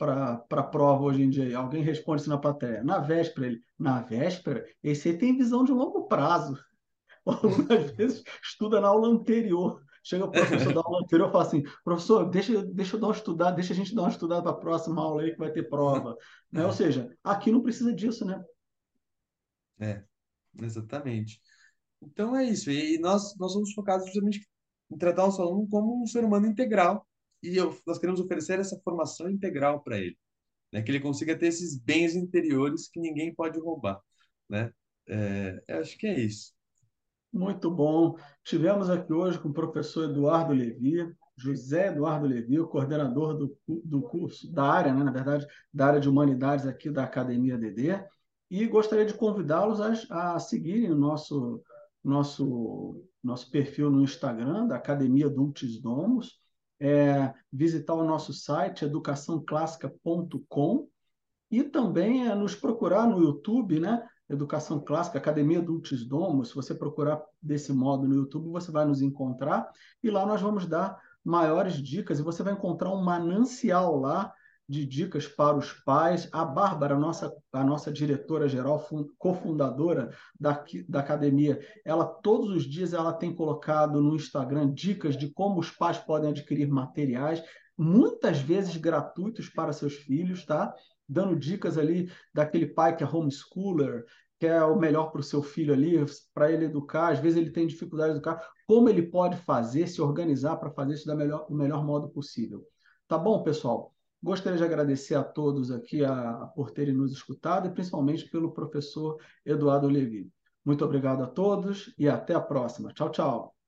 a prova hoje em dia? Alguém responde isso na plateia. Na véspera, ele, na véspera, esse aí tem visão de longo prazo. <laughs> O aluno, às vezes, estuda na aula anterior. Chega o professor da aula anterior e fala assim, professor, deixa, deixa eu dar uma estudada, deixa a gente dar uma estudada para a próxima aula aí que vai ter prova. Né? Ou seja, aqui não precisa disso, né? É. Exatamente. Então é isso. E nós, nós somos focados justamente em tratar o nosso aluno como um ser humano integral. E eu, nós queremos oferecer essa formação integral para ele. Né? Que ele consiga ter esses bens interiores que ninguém pode roubar. Né? É, acho que é isso. Muito bom. Tivemos aqui hoje com o professor Eduardo Levi, José Eduardo Levi, o coordenador do, do curso, da área, né, na verdade, da área de humanidades aqui da Academia DD. E gostaria de convidá-los a, a seguirem o nosso, nosso, nosso perfil no Instagram, da Academia Dulcis Domus, é, visitar o nosso site educaçãoclássica.com e também é, nos procurar no YouTube, né? Educação Clássica, Academia Dulcis Domus. Se você procurar desse modo no YouTube, você vai nos encontrar e lá nós vamos dar maiores dicas e você vai encontrar um manancial lá de dicas para os pais. A Bárbara, a nossa, a nossa diretora-geral, cofundadora da, da academia, ela todos os dias ela tem colocado no Instagram dicas de como os pais podem adquirir materiais, muitas vezes gratuitos para seus filhos, tá? Dando dicas ali daquele pai que é homeschooler, que é o melhor para o seu filho ali, para ele educar. Às vezes ele tem dificuldade de educar. Como ele pode fazer, se organizar para fazer isso da melhor, do melhor modo possível. Tá bom, pessoal? Gostaria de agradecer a todos aqui a, por terem nos escutado e principalmente pelo professor Eduardo Levi. Muito obrigado a todos e até a próxima. Tchau, tchau.